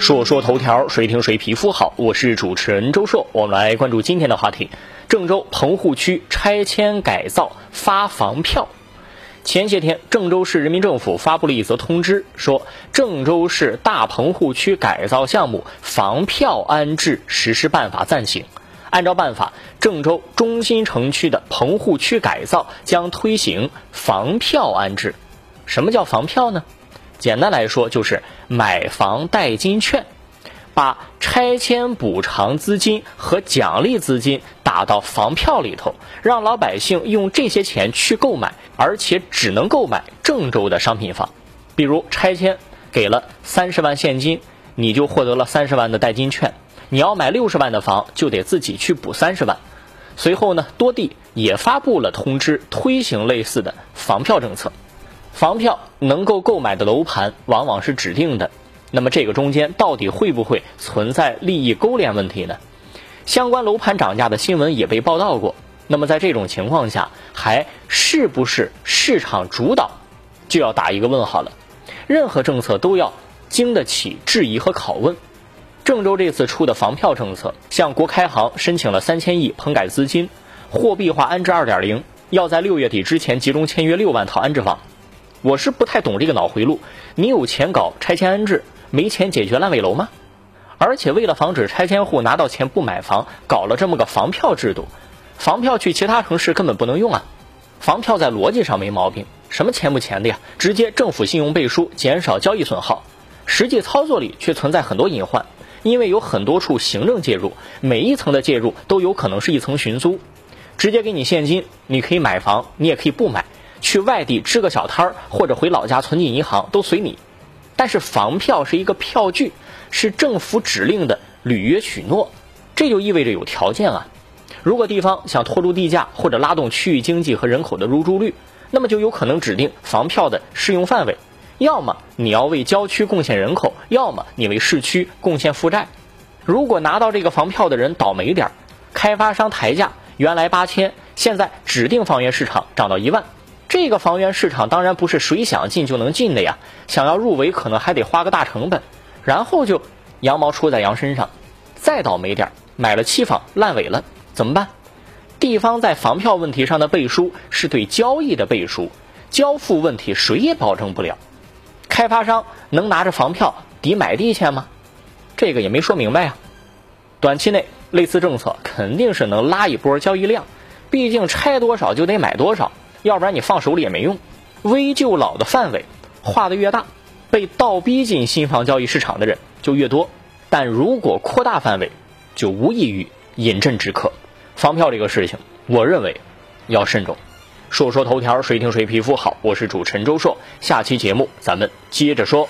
说说头条，谁听谁皮肤好。我是主持人周硕，我们来关注今天的话题：郑州棚户区拆迁改造发房票。前些天，郑州市人民政府发布了一则通知，说郑州市大棚户区改造项目房票安置实施办法暂行。按照办法，郑州中心城区的棚户区改造将推行房票安置。什么叫房票呢？简单来说，就是买房代金券，把拆迁补偿资金和奖励资金打到房票里头，让老百姓用这些钱去购买，而且只能购买郑州的商品房。比如拆迁给了三十万现金，你就获得了三十万的代金券。你要买六十万的房，就得自己去补三十万。随后呢，多地也发布了通知，推行类似的房票政策。房票能够购买的楼盘往往是指定的，那么这个中间到底会不会存在利益勾连问题呢？相关楼盘涨价的新闻也被报道过。那么在这种情况下，还是不是市场主导，就要打一个问号了。任何政策都要经得起质疑和拷问。郑州这次出的房票政策，向国开行申请了三千亿棚改资金，货币化安置二点零，要在六月底之前集中签约六万套安置房。我是不太懂这个脑回路，你有钱搞拆迁安置，没钱解决烂尾楼吗？而且为了防止拆迁户拿到钱不买房，搞了这么个房票制度，房票去其他城市根本不能用啊。房票在逻辑上没毛病，什么钱不钱的呀，直接政府信用背书，减少交易损耗。实际操作里却存在很多隐患。因为有很多处行政介入，每一层的介入都有可能是一层寻租，直接给你现金，你可以买房，你也可以不买，去外地支个小摊儿或者回老家存进银行都随你。但是房票是一个票据，是政府指令的履约许诺，这就意味着有条件啊。如果地方想拖住地价或者拉动区域经济和人口的入住率，那么就有可能指定房票的适用范围。要么你要为郊区贡献人口，要么你为市区贡献负债。如果拿到这个房票的人倒霉点儿，开发商抬价，原来八千，现在指定房源市场涨到一万，这个房源市场当然不是谁想进就能进的呀，想要入围可能还得花个大成本，然后就羊毛出在羊身上。再倒霉点儿，买了期房烂尾了，怎么办？地方在房票问题上的背书是对交易的背书，交付问题谁也保证不了。开发商能拿着房票抵买地钱吗？这个也没说明白呀。短期内类似政策肯定是能拉一波交易量，毕竟拆多少就得买多少，要不然你放手里也没用。危旧老的范围画的越大，被倒逼进新房交易市场的人就越多。但如果扩大范围，就无异于饮鸩止渴。房票这个事情，我认为要慎重。说说头条，谁听谁皮肤好。我是主持人周硕，下期节目咱们接着说。